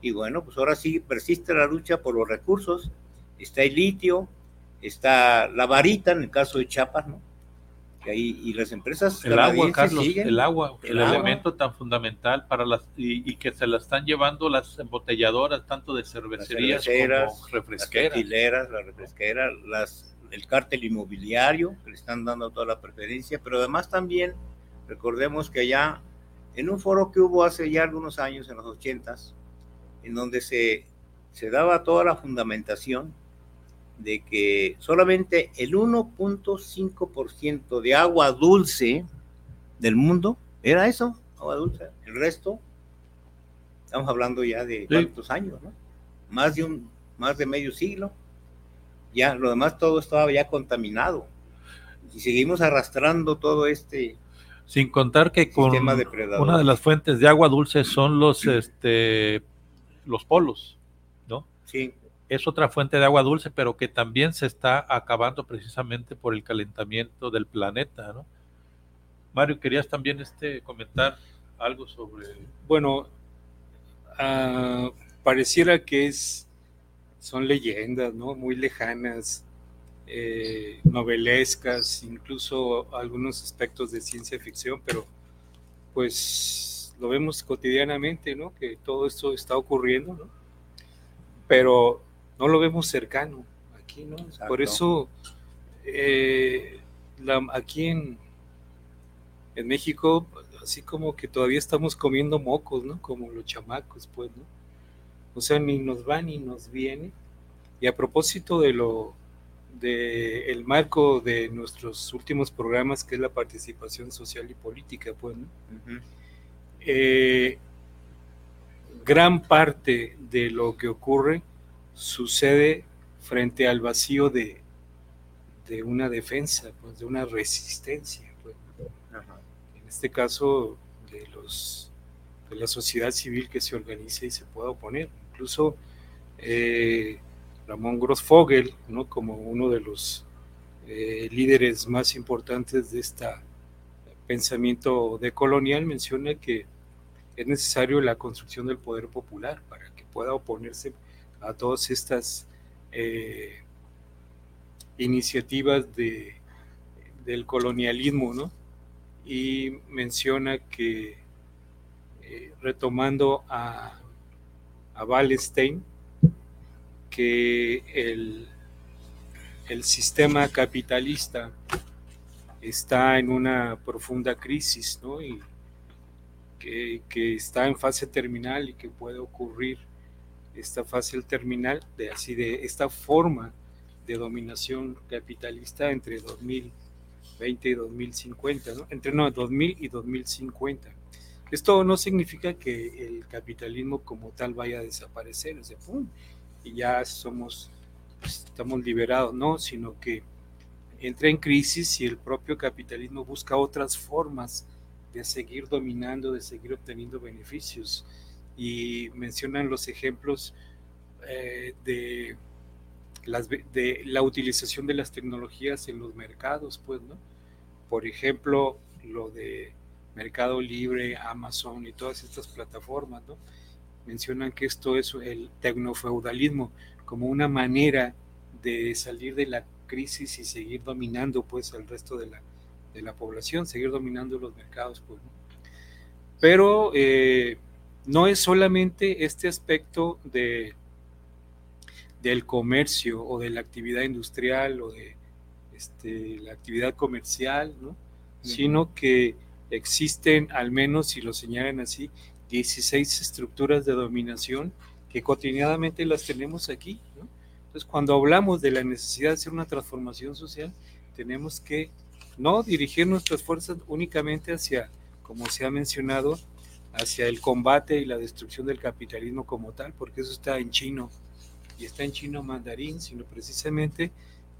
Speaker 3: Y bueno, pues ahora sí persiste la lucha por los recursos, está el litio, está la varita en el caso de Chiapas, ¿no? Ahí, y las empresas
Speaker 1: El agua, Carlos,
Speaker 3: siguen.
Speaker 1: el agua, el,
Speaker 3: El agua.
Speaker 1: elemento tan fundamental para las y, y que se la están llevando las embotelladoras tanto de cervecerías como refresqueras.
Speaker 3: las refresqueras, las, el cártel inmobiliario, que le están dando toda la preferencia, pero además también recordemos que allá en un foro que hubo hace ya algunos años, en los ochentas, en donde se, se daba toda la fundamentación de que solamente el 1.5% de agua dulce del mundo era eso, agua dulce. El resto, estamos hablando ya de cuántos años, ¿no? Más de un, más de medio siglo. Ya, lo demás todo estaba ya contaminado. Y seguimos arrastrando todo este
Speaker 1: sin contar que con una de las fuentes de agua dulce son los este los polos, ¿no?
Speaker 3: Sí.
Speaker 1: Es otra fuente de agua dulce, pero que también se está acabando precisamente por el calentamiento del planeta, ¿no? Mario, querías también este comentar algo sobre.
Speaker 2: Bueno, uh, pareciera que es son leyendas, ¿no? Muy lejanas, eh, novelescas, incluso algunos aspectos de ciencia ficción, pero pues lo vemos cotidianamente, ¿no? Que todo esto está ocurriendo, ¿no? Pero no lo vemos cercano aquí, ¿no? Por eso eh, aquí en, en México, así como que todavía estamos comiendo mocos, ¿no? Como los chamacos, pues, ¿no? O sea, ni nos va ni nos viene. Y a propósito de lo del el marco de nuestros últimos programas, que es la participación social y política, pues, eh, gran parte de lo que ocurre sucede frente al vacío de, de una defensa, pues, de una resistencia. Pues. En este caso, de, los, de la sociedad civil que se organiza y se pueda oponer. Incluso eh, Ramón Grossfogel, ¿no? como uno de los eh, líderes más importantes de este pensamiento decolonial, menciona que es necesario la construcción del poder popular para que pueda oponerse a todas estas eh, iniciativas de, del colonialismo, ¿no? Y menciona que, retomando a, a Wallenstein, que el, el sistema capitalista está en una profunda crisis, ¿no? Y que, que, está en fase terminal y que puede ocurrir esta fase terminal de así de esta forma de dominación capitalista entre 2020 y 2050, ¿no? Entre no, 2000 y 2050. Esto no significa que el capitalismo como tal vaya a desaparecer, ¡pum! y ya somos, estamos liberados, no, sino que entra en crisis y el propio capitalismo busca otras formas de seguir dominando, de seguir obteniendo beneficios. Y mencionan los ejemplos eh, de, las, de la utilización de las tecnologías en los mercados, pues, ¿no? Por ejemplo, lo de Mercado Libre, Amazon y todas estas plataformas, ¿no? mencionan que esto es el tecnofeudalismo como una manera de salir de la crisis y seguir dominando pues al resto de la, de la población, seguir dominando los mercados. Pues, Pero eh, no es solamente este aspecto de, del comercio o de la actividad industrial o de este, la actividad comercial, ¿no? sino que existen, al menos si lo señalan así, 16 estructuras de dominación que cotidianamente las tenemos aquí. Entonces, cuando hablamos de la necesidad de hacer una transformación social, tenemos que no dirigir nuestras fuerzas únicamente hacia, como se ha mencionado, hacia el combate y la destrucción del capitalismo como tal, porque eso está en chino y está en chino mandarín, sino precisamente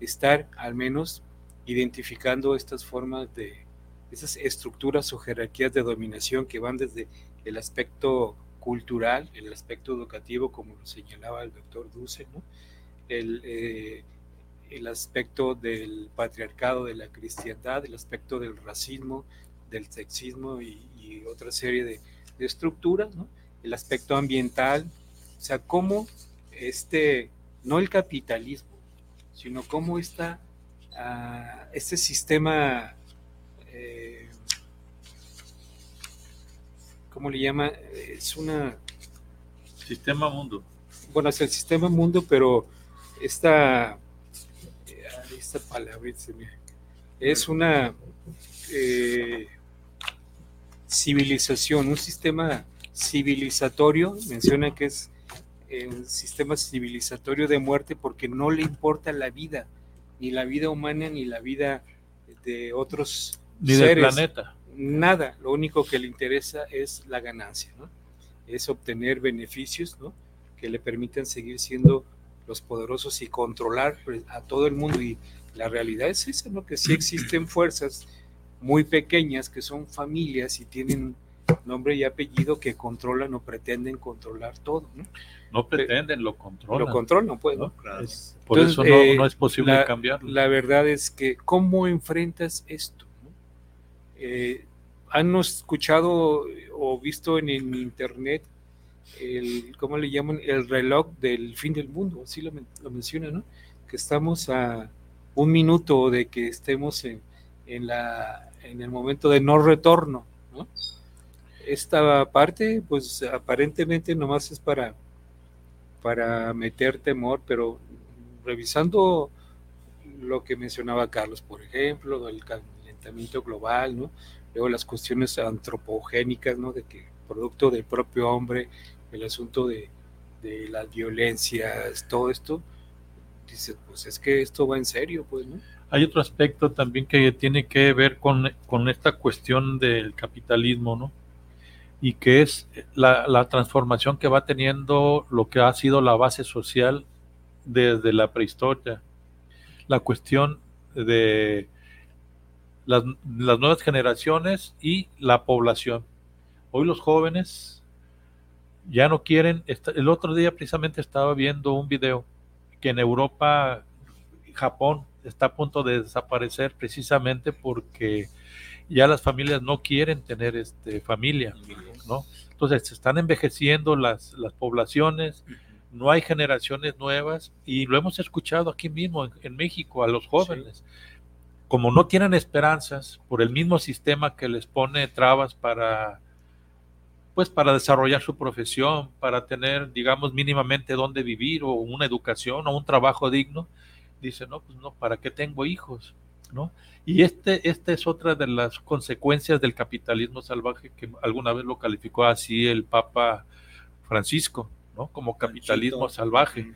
Speaker 2: estar al menos identificando estas formas de, esas estructuras o jerarquías de dominación que van desde el aspecto cultural, el aspecto educativo, como lo señalaba el doctor Dussel, el, eh, el, aspecto del patriarcado, de la cristiandad, el aspecto del racismo, del sexismo y, otra serie de, estructuras, el aspecto ambiental, o sea, cómo este, no el capitalismo, sino cómo está ah, este sistema eh, ¿cómo le llama? Es una...
Speaker 1: Sistema mundo.
Speaker 2: Bueno, es el sistema mundo, pero esta, esta palabra es una... Eh, civilización, un sistema civilizatorio, menciona que es el sistema civilizatorio de muerte porque no le importa la vida, ni la vida humana, ni la vida de otros
Speaker 1: Ni
Speaker 2: seres.
Speaker 1: del planeta.
Speaker 2: Nada, lo único que le interesa es la ganancia, ¿no? Es obtener beneficios, ¿no? Que le permitan seguir siendo los poderosos y controlar pues, a todo el mundo. Y la realidad es esa, ¿no? Que sí existen (clears throat) fuerzas muy pequeñas que son familias y tienen nombre y apellido que controlan o pretenden controlar todo, ¿no?
Speaker 1: No pretenden, lo controlan.
Speaker 2: Lo controlan, pues, ¿no?
Speaker 3: Claro.
Speaker 1: Es- por
Speaker 2: Entonces,
Speaker 1: eso no,
Speaker 2: eh,
Speaker 1: no es posible
Speaker 2: la-
Speaker 1: cambiarlo.
Speaker 2: La verdad es que, ¿cómo enfrentas esto? Eh, ¿Han escuchado o visto en, en internet el, ¿cómo le llaman? El reloj del fin del mundo, así lo, men- lo menciona, ¿no? Que estamos a un minuto de que estemos en, en la, en el momento de no retorno, ¿no? Esta parte, pues aparentemente nomás es para, para meter temor, pero revisando lo que mencionaba Carlos, por ejemplo, el global, ¿no? Luego las cuestiones antropogénicas, ¿no? De que producto del propio hombre, el asunto de, las violencias, todo esto, dices, pues es que esto va en serio, pues, ¿no?
Speaker 1: Hay otro aspecto también que tiene que ver con, con esta cuestión del capitalismo, ¿no? Y que es la, la transformación que va teniendo lo que ha sido la base social desde la prehistoria. La cuestión de las, las nuevas generaciones y la población. Hoy los jóvenes ya no quieren. El otro día precisamente estaba viendo un video que en Europa, Japón está a punto de desaparecer precisamente porque ya las familias no quieren tener este, familia, ¿no? Entonces se están envejeciendo las, las poblaciones, no hay generaciones nuevas y lo hemos escuchado aquí mismo en México a los jóvenes. Como no tienen esperanzas por el mismo sistema que les pone trabas para pues para desarrollar su profesión, para tener, digamos, mínimamente dónde vivir o una educación o un trabajo digno, dice, no, pues no, ¿para qué tengo hijos? ¿No? Y este, esta es otra de las consecuencias del capitalismo salvaje que alguna vez lo calificó así el Papa Francisco, ¿no? Como capitalismo salvaje,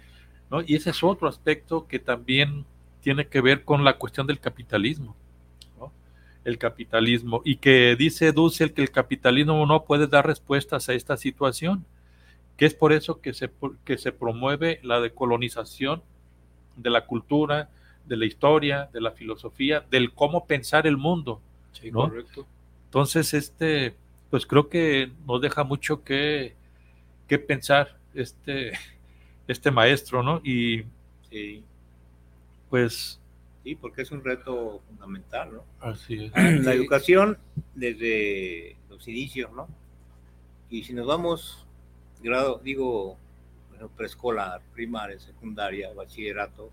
Speaker 1: ¿no? Y ese es otro aspecto que también tiene que ver con la cuestión del capitalismo, ¿no? El capitalismo, y que dice Dussel que el capitalismo no puede dar respuestas a esta situación, que es por eso que se, que se promueve la decolonización de la cultura, de la historia, de la filosofía, del cómo pensar el mundo.
Speaker 2: Sí,
Speaker 1: ¿no?
Speaker 2: correcto.
Speaker 1: Entonces, este, pues creo que nos deja mucho que, que pensar este, (laughs) este maestro, ¿no? Y
Speaker 3: Sí,
Speaker 1: pues
Speaker 3: sí, porque es un reto fundamental, ¿no?
Speaker 1: así es.
Speaker 3: La educación desde los inicios, ¿no? Y si nos vamos, grado, digo, bueno, preescolar, primaria, secundaria, bachillerato,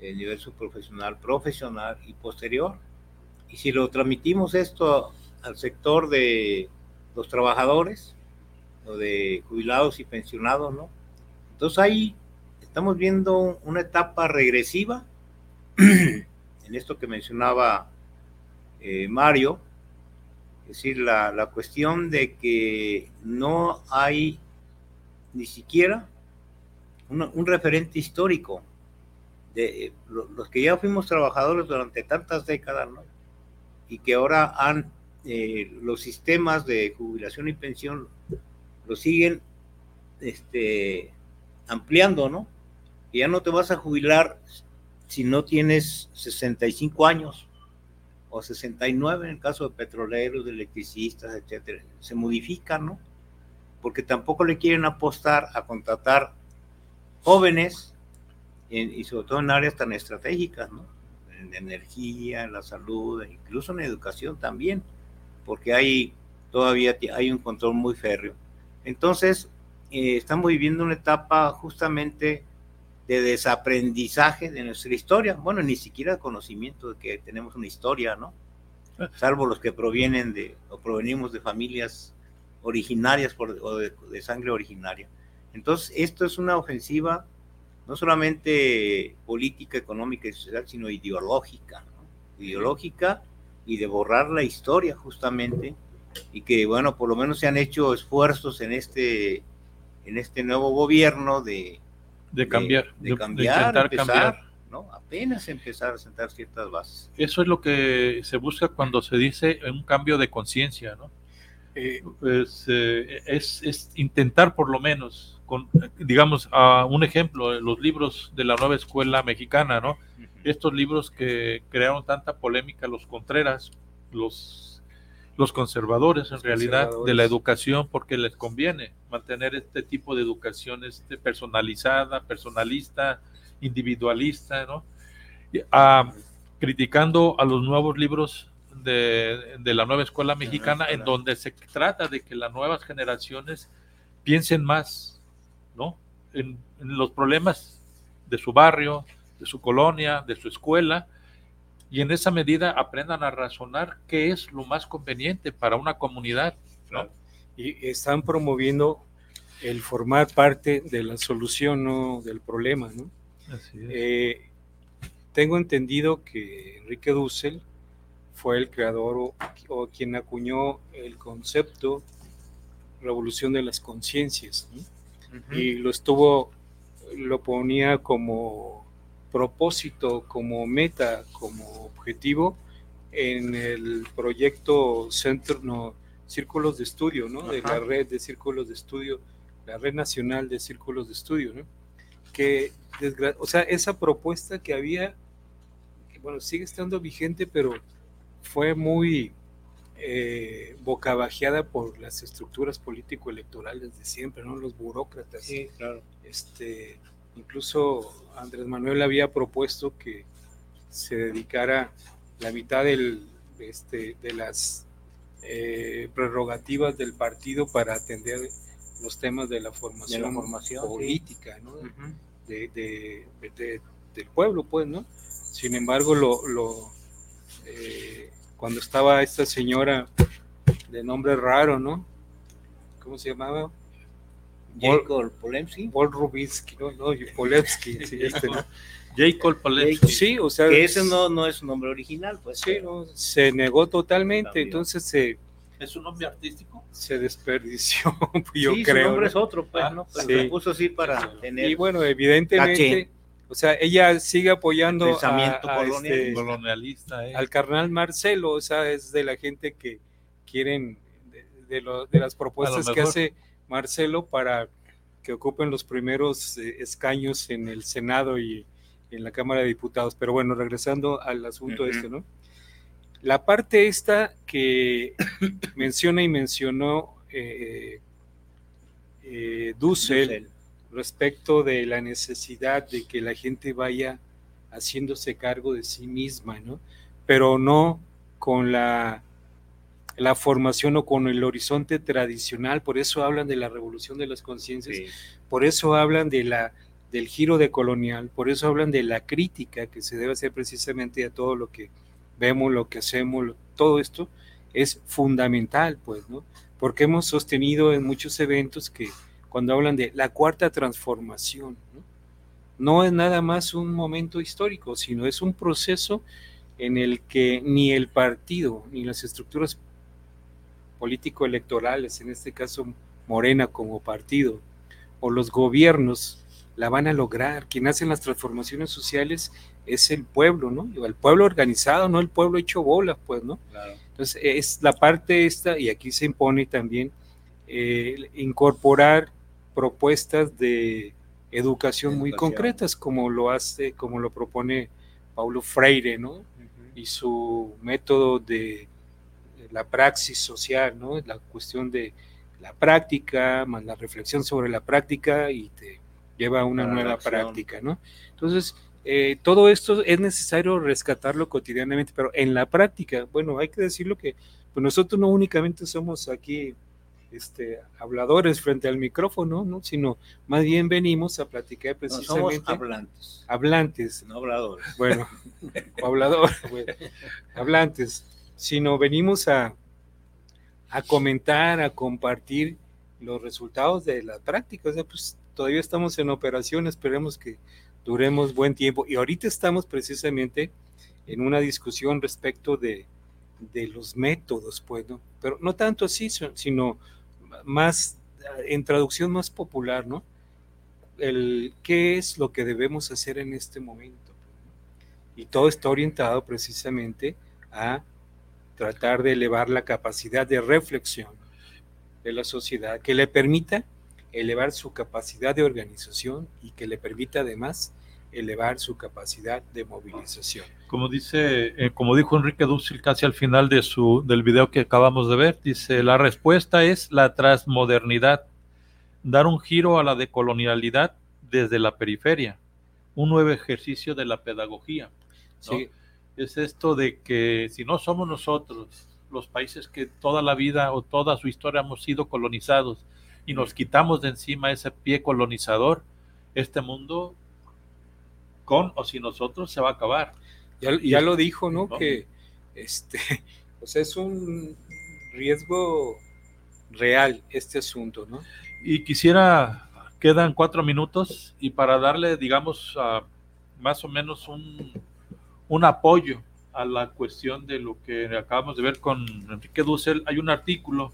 Speaker 3: el nivel subprofesional, profesional y posterior. Y si lo transmitimos esto al sector de los trabajadores, o de jubilados y pensionados, ¿no? Entonces ahí estamos viendo una etapa regresiva (clears throat) en esto que mencionaba eh, Mario, es decir, la, la cuestión de que no hay ni siquiera un referente histórico de eh, lo- los que ya fuimos trabajadores durante tantas décadas, ¿no? Y que ahora han eh, los sistemas de jubilación y pensión lo siguen este, ampliando, ¿no? Que ya no te vas a jubilar si no tienes 65 años o 69 en el caso de petroleros, de electricistas, etcétera. Se modifica, ¿no? Porque tampoco le quieren apostar a contratar jóvenes en- y sobre todo en áreas tan estratégicas, ¿no? En energía, en la salud, e incluso en educación también, porque hay todavía hay un control muy férreo. Entonces, eh, estamos viviendo una etapa justamente de desaprendizaje de nuestra historia. Bueno, ni siquiera conocimiento de que tenemos una historia, ¿no? Salvo los que provienen de, o provenimos de familias originarias por, o de, de sangre originaria. Entonces, esto es una ofensiva no solamente política, económica y social, sino ideológica, ¿no? Ideológica y de borrar la historia justamente y que, bueno, por lo menos se han hecho esfuerzos en este, en este nuevo gobierno de,
Speaker 1: de cambiar,
Speaker 3: de, cambiar, intentar cambiar. ¿no? Apenas empezar a sentar ciertas bases.
Speaker 1: Eso es lo que se busca cuando se dice un cambio de conciencia, ¿no? Eh, pues, eh, es, es, intentar por lo menos, con, digamos, a un ejemplo, los libros de la nueva escuela mexicana, ¿no? Estos libros que crearon tanta polémica los Contreras, los los conservadores en realidad de la educación porque les conviene mantener este tipo de educación este, personalizada, personalista, individualista, ¿no? Ah, criticando a los nuevos libros de, la nueva escuela mexicana en donde se trata de que las nuevas generaciones piensen más, ¿no? en los problemas de su barrio, de su colonia, de su escuela, y en esa medida aprendan a razonar qué es lo más conveniente para una comunidad. ¿no?
Speaker 2: Y están promoviendo el formar parte de la solución, no del problema. ¿no? Eh, tengo entendido que Enrique Dussel fue el creador o, quien acuñó el concepto revolución de las conciencias y lo estuvo, lo ponía como propósito, como meta, como objetivo en el proyecto Centro, no, Círculos de Estudio, ¿no? De la red de círculos de estudio, la red nacional de círculos de estudio, ¿no? Que, o sea, esa propuesta que había, bueno, sigue estando vigente, pero fue muy eh, bocabajeada por las estructuras político-electorales de siempre, ¿no? Los burócratas.
Speaker 3: Sí, claro.
Speaker 2: Este, Incluso Andrés Manuel había propuesto que se dedicara la mitad del, este, de las eh, prerrogativas del partido para atender los temas de la formación, política de, del pueblo, pues, ¿no? Sin embargo, lo, lo eh, cuando estaba esta señora de nombre raro, ¿no? ¿Cómo se llamaba?
Speaker 3: Jacob Polemski.
Speaker 2: Paul Rubinsky, no, no, Polemski, sí, este, ¿no? (laughs)
Speaker 1: Jacob Polemski.
Speaker 2: Sí, o sea.
Speaker 3: Que ese no, no es un nombre original, pues.
Speaker 2: Sí, no, se negó totalmente, entonces se.
Speaker 1: ¿Es un nombre artístico?
Speaker 2: Se desperdició, (laughs) yo
Speaker 3: sí,
Speaker 2: creo.
Speaker 3: Su nombre es otro, pues, ¿no? Pero sí. se puso así para tener.
Speaker 2: Y bueno, evidentemente. O sea, ella sigue apoyando
Speaker 3: pensamiento
Speaker 2: a,
Speaker 3: este,
Speaker 1: colonialista,
Speaker 2: eh. al carnal Marcelo, o sea, es de la gente que quieren, de, de, lo, de las propuestas que hace Marcelo para que ocupen los primeros eh, escaños en el Senado y en la Cámara de Diputados. Pero bueno, regresando al asunto este, ¿no? La parte esta que (coughs) menciona y mencionó eh, eh, Dussel, respecto de la necesidad de que la gente vaya haciéndose cargo de sí misma, ¿no? Pero no con la la formación o con el horizonte tradicional, por eso hablan de la revolución de las conciencias, por eso hablan de la del giro de colonial, por eso hablan de la crítica que se debe hacer precisamente a todo lo que vemos, lo que hacemos, todo esto es fundamental, pues, ¿no? Porque hemos sostenido en muchos eventos que cuando hablan de la cuarta transformación, ¿no? no es nada más un momento histórico, sino es un proceso en el que ni el partido ni las estructuras político-electorales, en este caso Morena como partido, o los gobiernos, la van a lograr. Quien hace las transformaciones sociales es el pueblo, ¿no? El pueblo organizado, no el pueblo hecho bola, pues, ¿no? Entonces, es la parte esta, y aquí se impone también eh, incorporar propuestas de educación, muy concretas, como lo hace, como lo propone Paulo Freire, ¿no? Y su método de la praxis social, ¿no? La cuestión de la práctica, más la reflexión sobre la práctica y te lleva a una nueva práctica, ¿no? Entonces, eh, todo esto es necesario rescatarlo cotidianamente, pero en la práctica, bueno, hay que decirlo que pues nosotros no únicamente somos aquí este, habladores frente al micrófono, ¿no? sino más bien venimos a platicar precisamente.
Speaker 3: somos hablantes.
Speaker 2: Hablantes.
Speaker 3: No habladores.
Speaker 2: Bueno, (laughs) habladores, hablantes sino venimos a, a comentar, a compartir los resultados de la práctica. Pues todavía estamos en operación, esperemos que duremos buen tiempo. Y ahorita estamos precisamente en una discusión respecto de de los métodos, pues, ¿no? Pero no tanto así, sino más en traducción más popular, ¿no? El qué es lo que debemos hacer en este momento. Y todo está orientado precisamente a tratar de elevar la capacidad de reflexión de la sociedad, que le permita elevar su capacidad de organización y que le permita además elevar su capacidad de movilización.
Speaker 1: Como dice, eh, como dijo Enrique Dussel casi al final de su del video que acabamos de ver, dice la respuesta es la transmodernidad, dar un giro a la decolonialidad desde la periferia, un nuevo ejercicio de la pedagogía. Es esto de que si no somos nosotros los países que toda la vida o toda su historia hemos sido colonizados y nos quitamos de encima ese pie colonizador, este mundo con o sin nosotros se va a acabar.
Speaker 2: Ya, ya lo dijo, ¿no? Que este, (laughs) o sea, es un riesgo real este asunto, ¿no?
Speaker 1: Y quisiera, quedan cuatro minutos y para darle, digamos, más o menos un, un apoyo a la cuestión de lo que acabamos de ver con Enrique Dussel, hay un artículo,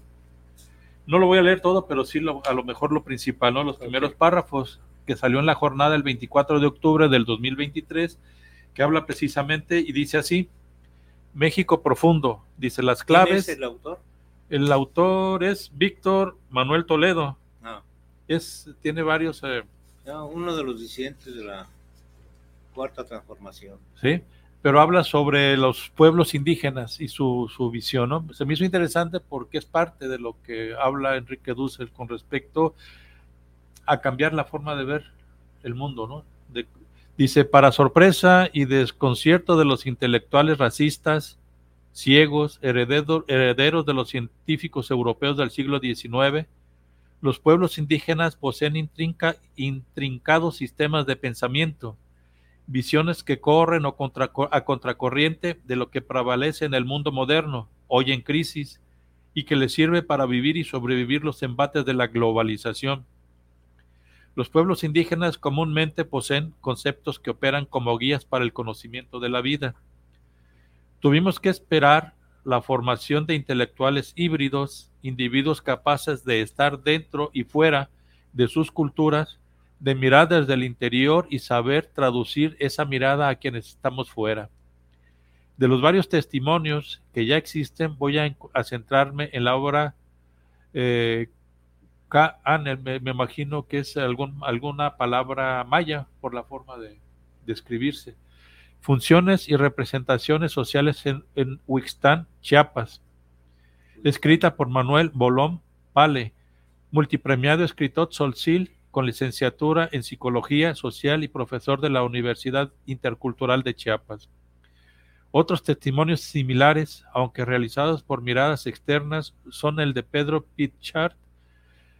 Speaker 1: no lo voy a leer todo, pero sí a lo mejor lo principal, ¿no? Los primeros párrafos que salió en la jornada el 24 de octubre del 2023, que habla precisamente y dice así, México profundo, dice las claves.
Speaker 3: ¿Quién es el autor?
Speaker 1: El autor es Víctor Manuel Toledo.
Speaker 3: Ah.
Speaker 1: Es, tiene varios... Eh,
Speaker 3: uno de los disidentes de la cuarta transformación.
Speaker 1: Sí, pero habla sobre los pueblos indígenas y su, su visión, ¿no? Se me hizo interesante porque es parte de lo que habla Enrique Dussel con respecto a cambiar la forma de ver el mundo, ¿no? dice, para sorpresa y desconcierto de los intelectuales racistas, ciegos, herederos de los científicos europeos del siglo XIX, los pueblos indígenas poseen intrincados sistemas de pensamiento, visiones que corren o contra, a contracorriente de lo que prevalece en el mundo moderno, hoy en crisis, y que les sirve para vivir y sobrevivir los embates de la globalización. Los pueblos indígenas comúnmente poseen conceptos que operan como guías para el conocimiento de la vida. Tuvimos que esperar la formación de intelectuales híbridos, individuos capaces de estar dentro y fuera de sus culturas, de mirar desde el interior y saber traducir esa mirada a quienes estamos fuera. De los varios testimonios que ya existen, voy a, centrarme en la obra eh, me, me, imagino que es algún, alguna palabra maya por la forma de, describirse. Funciones y representaciones sociales en, en Chiapas. Escrita por Manuel Bolón Pale, multipremiado escritor Solcil con licenciatura en Psicología Social y profesor de la Universidad Intercultural de Chiapas. Otros testimonios similares, aunque realizados por miradas externas, son el de Pedro Pitchard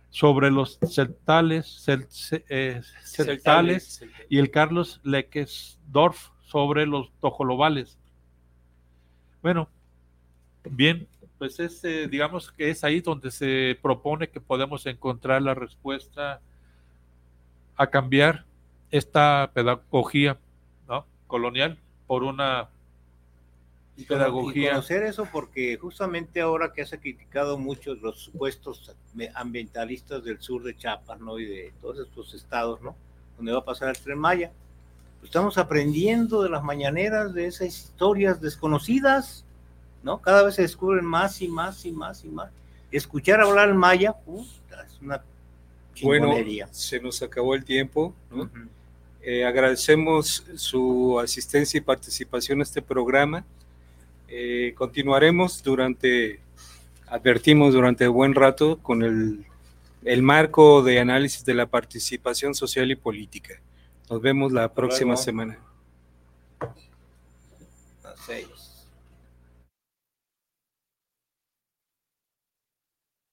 Speaker 1: sobre los celtales, eh, celtales y el Carlos Lequesdorf sobre los tojolobales. Bueno, bien, pues es, eh, digamos que es ahí donde se propone que podemos encontrar la respuesta a cambiar esta pedagogía colonial por una
Speaker 3: y pedagogía. conocer eso porque justamente ahora que se ha criticado mucho los supuestos ambientalistas del sur de Chiapas, ¿no? Y de todos estos estados, ¿no? Donde va a pasar el tren Maya. Pues estamos aprendiendo de las mañaneras, de esas historias desconocidas, ¿no? Cada vez se descubren más y más y más y más. Escuchar hablar el maya, es una
Speaker 2: bueno, se nos acabó el tiempo, ¿no? Eh, agradecemos su asistencia y participación a este programa. Eh, continuaremos durante, advertimos durante buen rato con el, el, marco de análisis de la participación social y política. Nos vemos la próxima semana.